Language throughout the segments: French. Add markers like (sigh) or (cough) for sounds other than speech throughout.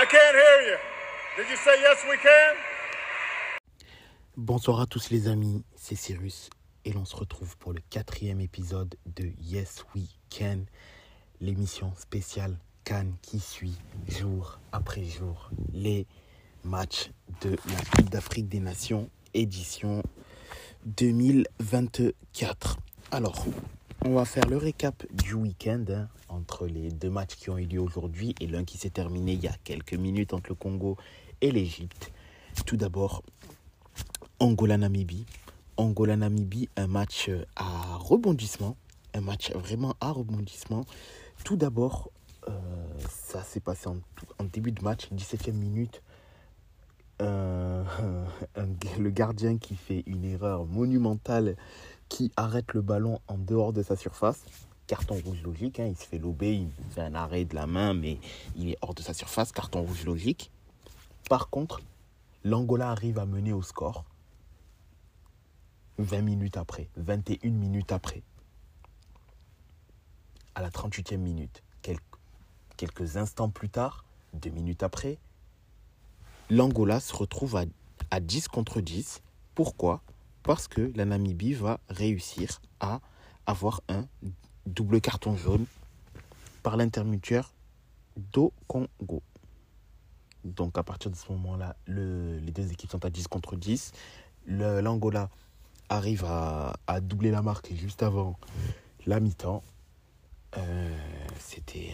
I can't hear you. Did you say yes we can? Bonsoir à tous les amis, c'est Cyrus et l'on se retrouve pour le quatrième épisode de Yes We Can, l'émission spéciale Cannes qui suit jour après jour les matchs de la Coupe d'Afrique des Nations édition 2024. Alors, on va faire le récap du week-end hein, entre les deux matchs qui ont eu lieu aujourd'hui et l'un qui s'est terminé il y a quelques minutes entre le Congo et l'Égypte. Tout d'abord, Angola-Namibie. Angola-Namibie, un match à rebondissement. Un match vraiment à rebondissement. Tout d'abord, euh, ça s'est passé en, début de match, 17e minute. (laughs) Le gardien qui fait une erreur monumentale, qui arrête le ballon en dehors de sa surface. Carton rouge logique, hein, il se fait lober, il fait un arrêt de la main, mais il est hors de sa surface. Carton rouge logique. Par contre, l'Angola arrive à mener au score 20 minutes après, 21 minutes après, à la 38e minute, quelques, instants plus tard, deux minutes après, l'Angola se retrouve à, à 10 contre 10. Pourquoi? Parce que la Namibie va réussir à avoir un double carton jaune par l'intermuteur do Congo. Donc à partir de ce moment-là, le, les deux équipes sont à 10 contre 10. L'Angola arrive à, doubler la marque juste avant la mi-temps. Euh, C'était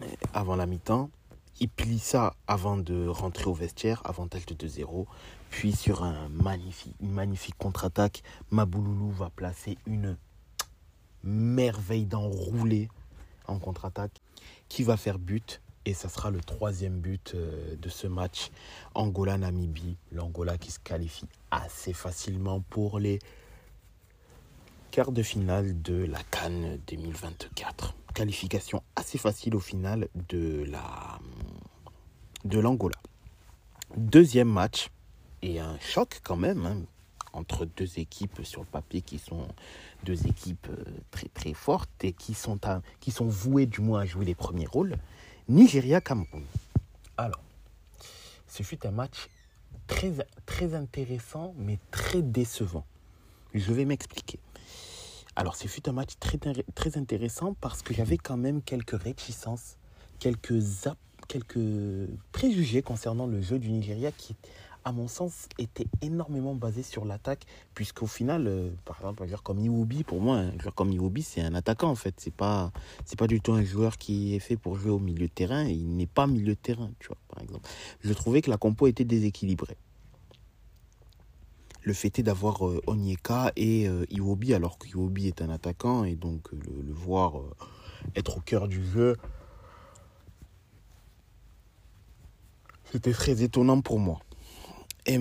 un... avant la mi-temps. Il plie ça avant de rentrer au vestiaire, avantage de 2-0. Puis sur un magnifique, une magnifique contre-attaque, Mabouloulou va placer une merveille d'enroulé en contre-attaque qui va faire but. Et ça sera le troisième but de ce match. Angola-Namibie. L'Angola qui se qualifie assez facilement pour les quarts de finale de la Cannes 2024. Qualification assez facile au final de l'Angola. Deuxième match et un choc quand même hein, entre deux équipes sur le papier qui sont deux équipes très très fortes et qui sont à, qui sont vouées du moins à jouer les premiers rôles. Nigeria-Cameroun. Alors, ce fut un match très, très intéressant, mais très décevant. Je vais m'expliquer. Alors, ce fut un match très, très intéressant parce que j'avais quand même quelques réticences, quelques, quelques préjugés concernant le jeu du Nigeria qui, à mon sens, était énormément basé sur l'attaque, puisqu'au final, euh, par exemple, un joueur comme Iwobi, pour moi, un joueur comme Iwobi, c'est un attaquant en fait. C'est pas, c'est pas du tout un joueur qui est fait pour jouer au milieu de terrain. Il n'est pas milieu de terrain, tu vois, par exemple. Je trouvais que la compo était déséquilibrée. Le fait d'avoir euh, Onyeka et euh, Iwobi, alors qu'Iwobi est un attaquant, et donc le, le voir être au cœur du jeu, c'était très étonnant pour moi. Et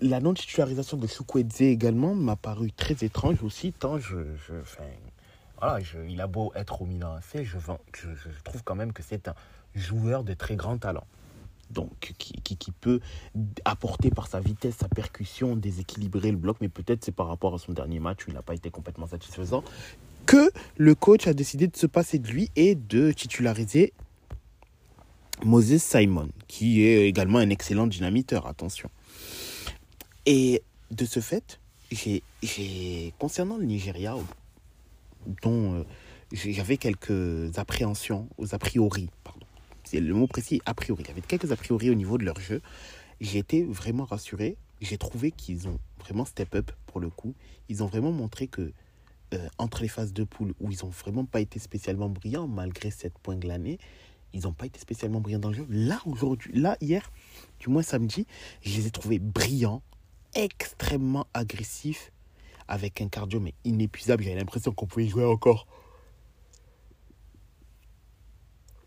la non-titularisation de Chukwueze également m'a paru très étrange aussi, tant je, je, enfin, voilà, je, il a beau être au Milan AC, je, je, je trouve quand même que c'est un joueur de très grand talent. Donc, qui, qui, qui, peut apporter par sa vitesse, sa percussion, déséquilibrer le bloc, mais peut-être c'est par rapport à son dernier match où il n'a pas été complètement satisfaisant, que le coach a décidé de se passer de lui et de titulariser Moses Simon, qui est également un excellent dynamiteur, attention. Et de ce fait, j'ai, concernant le Nigeria, dont euh, j'avais quelques appréhensions, aux a priori, pardon, c'est le mot précis, a priori, j'avais quelques a priori au niveau de leur jeu, j'ai été vraiment rassuré, j'ai trouvé qu'ils ont vraiment step up pour le coup, ils ont vraiment montré que euh, entre les phases de poule où ils n'ont vraiment pas été spécialement brillants, malgré 7 points glanés, ils n'ont pas été spécialement brillants dans le jeu. Là, aujourd'hui, là, hier, du moins samedi, je les ai trouvés brillants, extrêmement agressifs, avec un cardio mais inépuisable. J'avais l'impression qu'on pouvait jouer encore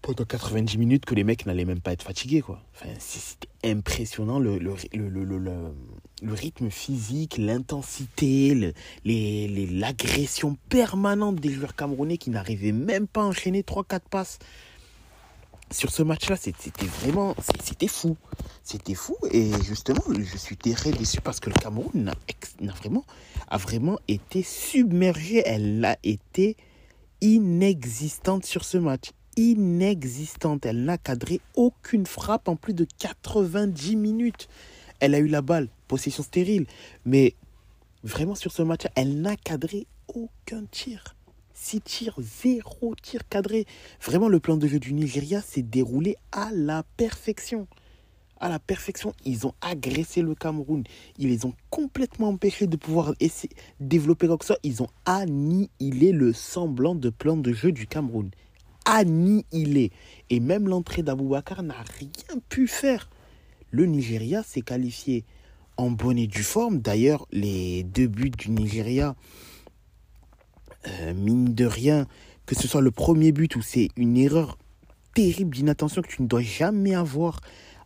pendant 90 minutes, que les mecs n'allaient même pas être fatigués. Quoi. Enfin, c'était impressionnant le, le, rythme physique, l'intensité, l'agression permanente des joueurs camerounais qui n'arrivaient même pas à enchaîner 3-4 passes sur ce match-là, c'était vraiment, c'était fou. C'était fou et justement, je suis très déçu parce que le Cameroun a, vraiment, été submergé. Elle a été inexistante sur ce match. inexistante. Elle n'a cadré aucune frappe en plus de 90 minutes. Elle a eu la balle, possession stérile. Mais vraiment sur ce match, elle n'a cadré aucun tir. 6 tirs, 0 tir cadré. Vraiment, le plan de jeu du Nigeria s'est déroulé à la perfection. À la perfection, ils ont agressé le Cameroun. Ils les ont complètement empêchés de pouvoir essayer, développer quoi que ce soit. Ils ont annihilé le semblant de plan de jeu du Cameroun. Annihilé. Et même l'entrée d'Aboubacar n'a rien pu faire. Le Nigeria s'est qualifié en bonne et forme. D'ailleurs, les deux buts du Nigeria, euh, mine de rien, que ce soit le premier but où c'est une erreur terrible d'inattention que tu ne dois jamais avoir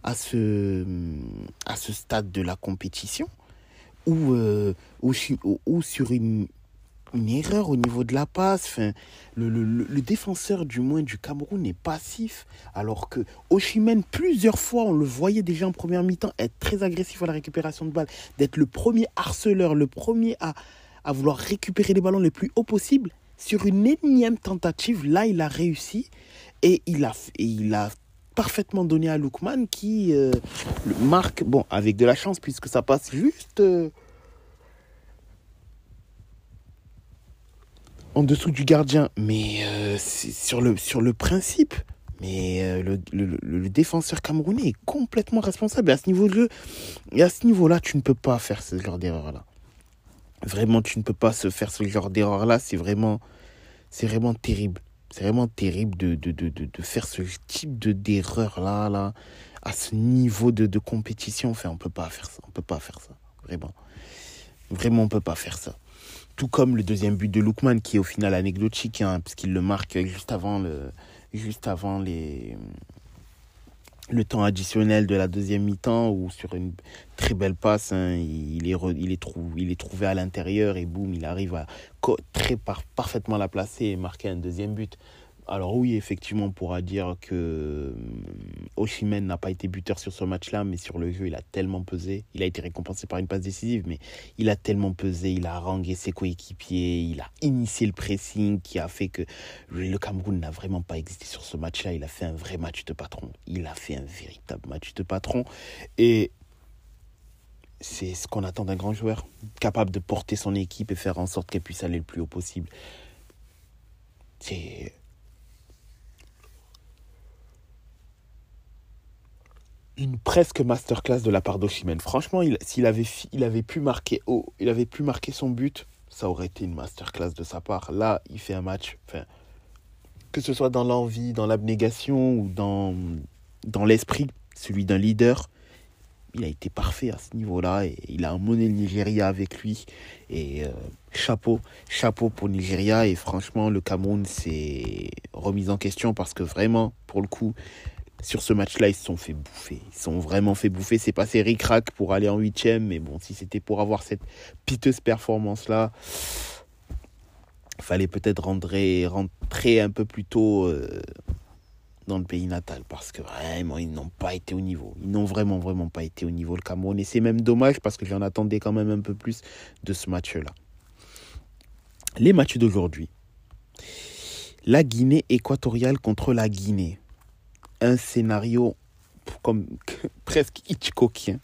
à ce, à ce stade de la compétition, ou, euh, ou, sur une, une erreur au niveau de la passe. Enfin, le, le, le, défenseur du moins du Cameroun est passif, alors que Oshimen, plusieurs fois, on le voyait déjà en première mi-temps être très agressif à la récupération de balles, d'être le premier harceleur, le premier à, à vouloir récupérer les ballons les plus haut possible. Sur une énième tentative, là, il a réussi et il a, il a parfaitement donné à Lookman qui euh, marque, bon, avec de la chance puisque ça passe juste euh, en dessous du gardien. Mais euh, sur, le, sur le principe, mais le, le, défenseur camerounais est complètement responsable. Et à ce niveau de et à ce niveau-là, tu ne peux pas faire ce genre d'erreur-là. Vraiment, tu ne peux pas se faire ce genre d'erreur-là. C'est vraiment, c'est vraiment terrible. C'est vraiment terrible de, de, de, de, faire ce type de d'erreur-là, là, à ce niveau de, de compétition. Enfin, on peut pas faire ça. On peut pas faire ça. Vraiment. Vraiment, on peut pas faire ça. Tout comme le deuxième but de Lookman, qui est au final anecdotique, hein, puisqu'il le marque juste avant, le, juste avant les, le temps additionnel de la deuxième mi-temps ou sur une très belle passe, hein, il est trouvé à l'intérieur et boum, il arrive à très parfaitement la placer et marquer un deuxième but. Alors oui, effectivement, on pourra dire que hum, Oshimen n'a pas été buteur sur ce match-là, mais sur le jeu, il a tellement pesé. Il a été récompensé par une passe décisive, mais il a tellement pesé, il a harangué ses coéquipiers, il a initié le pressing qui a fait que le Cameroun n'a vraiment pas existé sur ce match-là. Il a fait un vrai match de patron. Il a fait un véritable match de patron. Et c'est ce qu'on attend d'un grand joueur, capable de porter son équipe et faire en sorte qu'elle puisse aller le plus haut possible. C'est une presque masterclass de la part d'Oshimen. Franchement, s'il avait, il avait, pu marquer il avait pu marquer son but, ça aurait été une masterclass de sa part. Là, il fait un match, enfin, que ce soit dans l'envie, dans l'abnégation ou dans, dans l'esprit, celui d'un leader, il a été parfait à ce niveau-là et il a emmené le Nigeria avec lui. Et euh, chapeau, chapeau pour Nigeria. Et franchement, le Cameroun s'est remis en question parce que vraiment, pour le coup, sur ce match-là, ils se sont fait bouffer. Ils se sont vraiment fait bouffer. C'est passé ric-rac pour aller en huitième. Mais bon, si c'était pour avoir cette piteuse performance-là, il fallait peut-être rentrer, rentrer un peu plus tôt euh, dans le pays natal. Parce que vraiment, ils n'ont pas été au niveau. Ils n'ont vraiment, vraiment pas été au niveau, le Cameroun. Et c'est même dommage parce que j'en attendais quand même un peu plus de ce match-là. Les matchs d'aujourd'hui. La Guinée équatoriale contre la Guinée un scénario comme (laughs) presque Hitchcockien.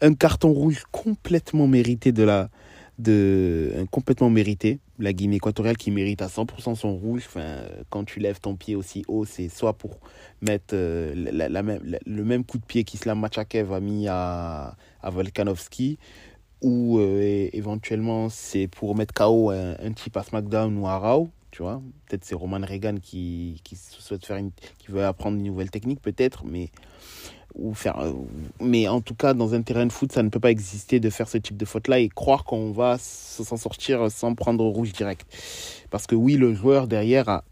Un carton rouge complètement mérité de la de complètement mérité la Guinée équatoriale qui mérite à 100% son rouge enfin quand tu lèves ton pied aussi haut c'est soit pour mettre euh, le même coup de pied qu'Islam Machakev a mis à, à Volkanovski ou euh, éventuellement c'est pour mettre KO un, un type à SmackDown ou à Raw tu vois. Peut-être c'est Roman Reagan qui, qui souhaite faire une, qui veut apprendre une nouvelle technique, peut-être, mais ou faire euh, mais en tout cas dans un terrain de foot ça ne peut pas exister de faire ce type de faute là et croire qu'on va s'en sortir sans prendre rouge direct parce que oui le joueur derrière a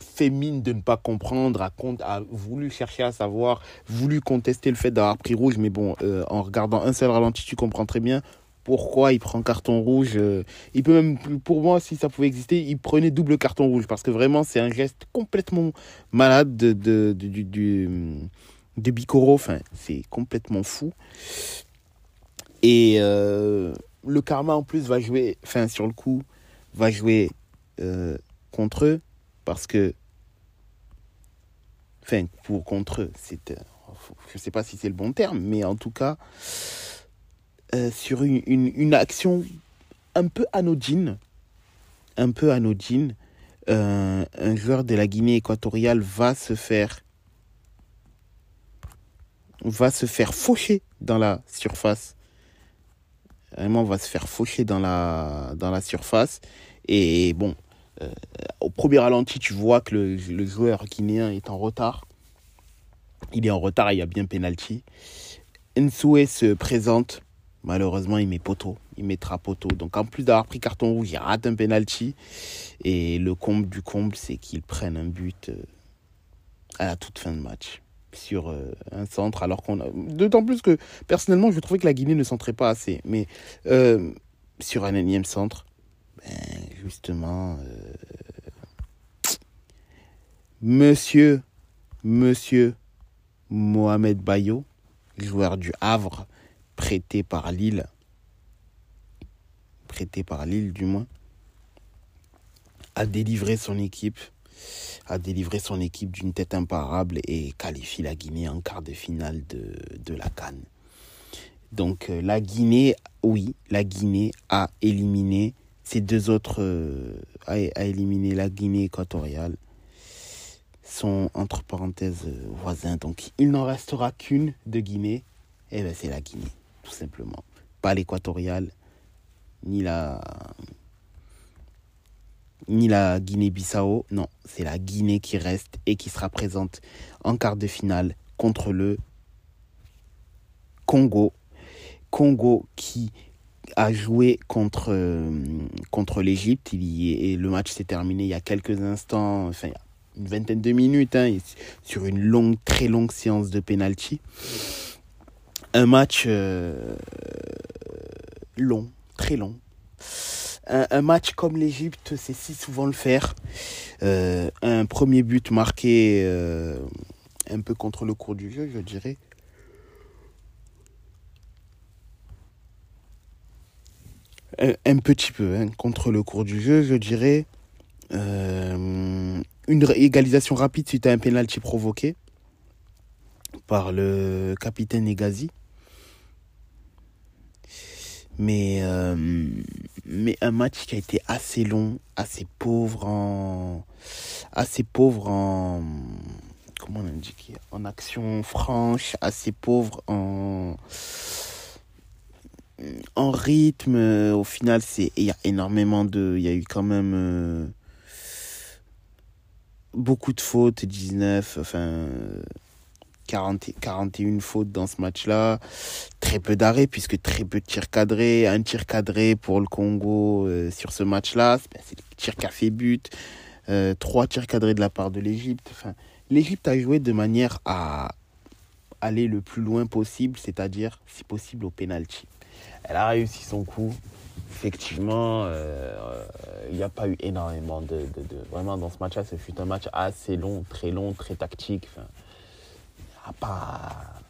fait mine de ne pas comprendre a, a voulu chercher à savoir voulu contester le fait d'avoir pris rouge mais bon euh, en regardant un seul ralenti tu comprends très bien pourquoi il prend carton rouge. Euh, il peut même, pour moi, si ça pouvait exister, il prenait double carton rouge parce que vraiment, c'est un geste complètement malade de, de, Bicoro. C'est complètement fou. Et euh, le karma, en plus, va jouer, enfin, sur le coup, va jouer euh, contre eux parce que Enfin, pour contre eux. C'est, je ne sais pas si c'est le bon terme, mais en tout cas, euh, sur une, action un peu anodine, un peu anodine, euh, un joueur de la Guinée équatoriale va se faire va se faire faucher dans la surface. Vraiment, va se faire faucher dans la, dans la surface. Et bon, euh, au premier ralenti, tu vois que le, le, joueur guinéen est en retard. Il est en retard, il y a bien penalty. Nsoué se présente. Malheureusement, il met poteau. Il mettra poteau. Donc, en plus d'avoir pris carton rouge, il rate un penalty. Et le comble du comble, c'est qu'ils prennent un but euh, à la toute fin de match sur euh, un centre, alors qu'on a. D'autant plus que, personnellement, je trouvais que la Guinée ne centrait pas assez. Mais euh, sur un énième centre, ben, justement, monsieur, monsieur Mohamed Bayo, joueur du Havre, prêté par Lille, prêté par Lille du moins, a délivré son équipe. A délivré son équipe d'une tête imparable et qualifie la Guinée en quart de finale de, la Cannes. Donc euh, la Guinée, oui, la Guinée a éliminé ces deux autres, euh, a, a, éliminé la Guinée équatoriale, sont entre parenthèses euh, voisins. Donc il n'en restera qu'une de Guinée, et ben c'est la Guinée, tout simplement. Pas l'équatoriale, ni la ni la Guinée-Bissau. Non, c'est la Guinée qui reste et qui sera présente en quart de finale contre le Congo. Congo qui a joué contre, euh, contre l'Égypte. Et le match s'est terminé il y a quelques instants, enfin une vingtaine de minutes, hein, sur une longue, très longue séance de penalty. Un match euh, long, très long un, match comme l'Égypte, c'est si souvent le faire. Euh, un premier but marqué euh, un peu contre le cours du jeu, je dirais. Un, petit peu hein, contre le cours du jeu, je dirais. Une égalisation rapide suite à un penalty provoqué par le capitaine Egazi mais, euh, mais un match qui a été assez long, assez pauvre en, assez pauvre en, comment on indique, en action franche, assez pauvre en, en rythme. Au final, il y a énormément de, il y a eu quand même euh, beaucoup de fautes, 19, enfin, 40, 41 fautes dans ce match-là. Très peu d'arrêts, puisque très peu de tirs cadrés. Un tir cadré pour le Congo euh, sur ce match-là. C'est le tir qui a fait but. Euh, trois tirs cadrés de la part de l'Égypte. L'Égypte a joué de manière à aller le plus loin possible, c'est-à-dire, si possible, au penalty. Elle a réussi son coup. Effectivement, euh, il n'y a pas eu énormément de. Vraiment, dans ce match-là, ce fut un match assez long, très long, très tactique. Pas.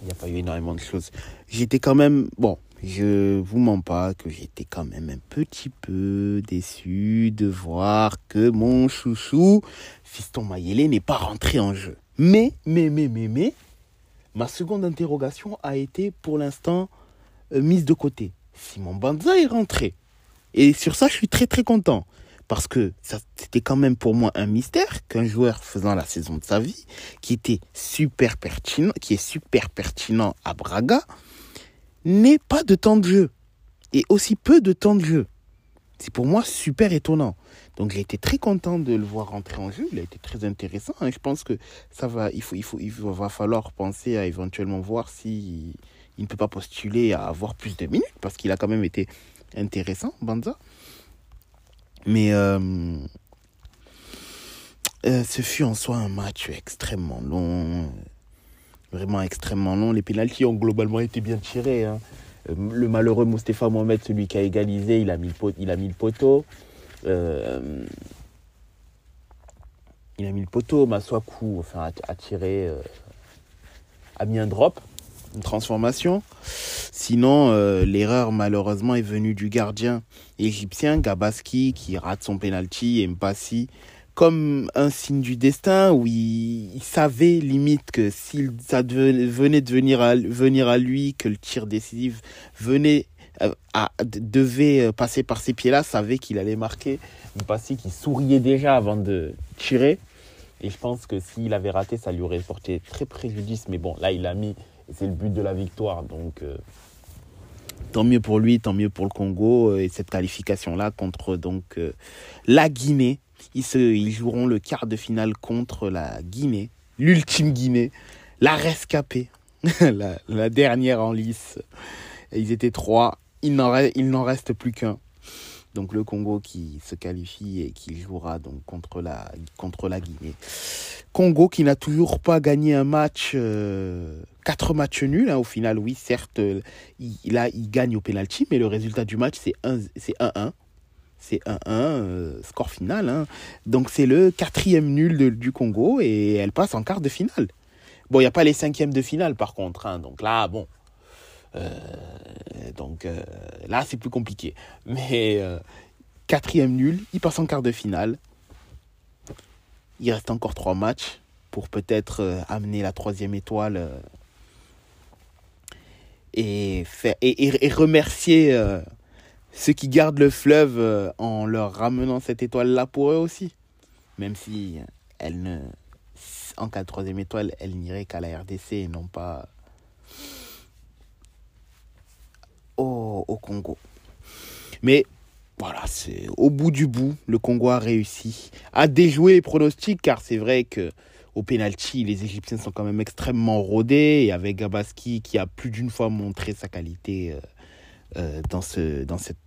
Il n'y a pas eu énormément de choses. J'étais quand même. Bon, je vous mens pas que j'étais quand même un petit peu déçu de voir que mon chouchou, Fiston Mayele, n'est pas rentré en jeu. Mais, mais, mais, mais, mais, ma seconde interrogation a été pour l'instant euh, mise de côté. Simon Banza est rentré. Et sur ça, je suis très très content parce que c'était quand même pour moi un mystère qu'un joueur faisant la saison de sa vie, qui était super pertinent, qui est super pertinent à Braga, n'ait pas de temps de jeu et aussi peu de temps de jeu. C'est pour moi super étonnant. Donc j'ai été très content de le voir rentrer en jeu. Il a été très intéressant. Je pense que ça va, il faut, il faut, il va falloir penser à éventuellement voir si il ne peut pas postuler à avoir plus de minutes parce qu'il a quand même été intéressant, Banza. Mais euh, euh, ce fut en soi un match extrêmement long. Vraiment extrêmement long. Les pénalties ont globalement été bien tirés. Hein. Euh, le malheureux Moustapha Mohamed, celui qui a égalisé, il a mis le, il a mis le poteau. Euh, il a mis le poteau. Maswaku enfin, a, a tiré, euh, a mis un drop, une transformation. Sinon, euh, l'erreur malheureusement est venue du gardien égyptien Gabaski qui rate son penalty et Mpassi comme un signe du destin où il, savait limite que s'il ça venait de venir à, venir à lui, que le tir décisif venait euh, à, devait euh, passer par ces pieds-là, savait qu'il allait marquer. Il passait qu'il souriait déjà avant de tirer. Et je pense que s'il avait raté, ça lui aurait porté très préjudice. Mais bon, là, il a mis, c'est le but de la victoire. Donc, euh, tant mieux pour lui, tant mieux pour le Congo. Et cette qualification-là contre donc la Guinée ils joueront le quart de finale contre la Guinée, l'ultime Guinée, la rescapée, (laughs) la, dernière en lice. ils étaient trois, il n'en reste plus qu'un. Donc le Congo qui se qualifie et qui jouera donc contre la, Guinée. Congo qui n'a toujours pas gagné un match, euh, quatre matchs nuls hein, au final. Oui, certes, il, il gagne au penalty, mais le résultat du match c'est 1-1 c'est 1-1, euh, score final. Hein. Donc c'est le quatrième nul du Congo et elle passe en quart de finale. Bon, il n'y a pas les cinquièmes de finale par contre. Hein. Donc là, bon. Euh, donc euh, là, c'est plus compliqué. Mais quatrième nul, il passe en quart de finale. Il reste encore trois matchs pour peut-être amener la troisième étoile et, faire, et remercier ceux qui gardent le fleuve euh, en leur ramenant cette étoile-là pour eux aussi. Même si elle ne, en cas de troisième étoile, elle n'irait qu'à la RDC et non pas au, Congo. Mais voilà, c'est au bout du bout, le Congo a réussi à déjouer les pronostics car c'est vrai que au penalty, les Égyptiens sont quand même extrêmement rodés et avec Gabaski qui a plus d'une fois montré sa qualité euh, euh, dans, ce, dans cette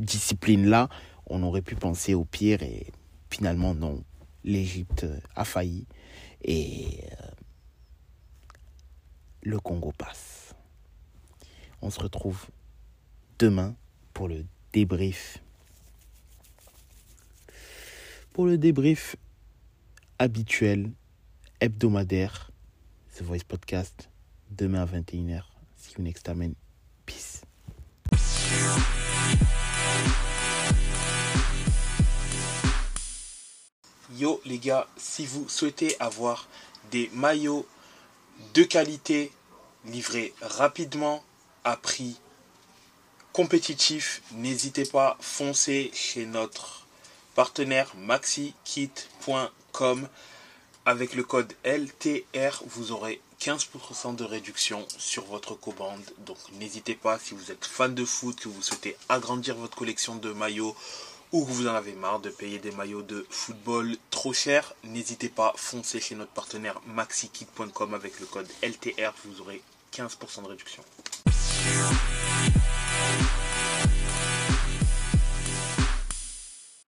discipline-là, on aurait pu penser au pire et finalement non. L'Égypte a failli et euh, le Congo passe. On se retrouve demain pour le débrief. Pour le débrief habituel, hebdomadaire, The Voice Podcast, demain à 21h. See you next time. Peace. Yo les gars, si vous souhaitez avoir des maillots de qualité livrés rapidement à prix compétitif, n'hésitez pas, foncez chez notre partenaire maxikit.com avec le code LTR, vous aurez 15% de réduction sur votre commande. Donc n'hésitez pas si vous êtes fan de foot, que vous souhaitez agrandir votre collection de maillots ou que vous en avez marre de payer des maillots de football trop cher, n'hésitez pas, foncez chez notre partenaire maxikit.com avec le code LTR, vous aurez 15% de réduction. Bye.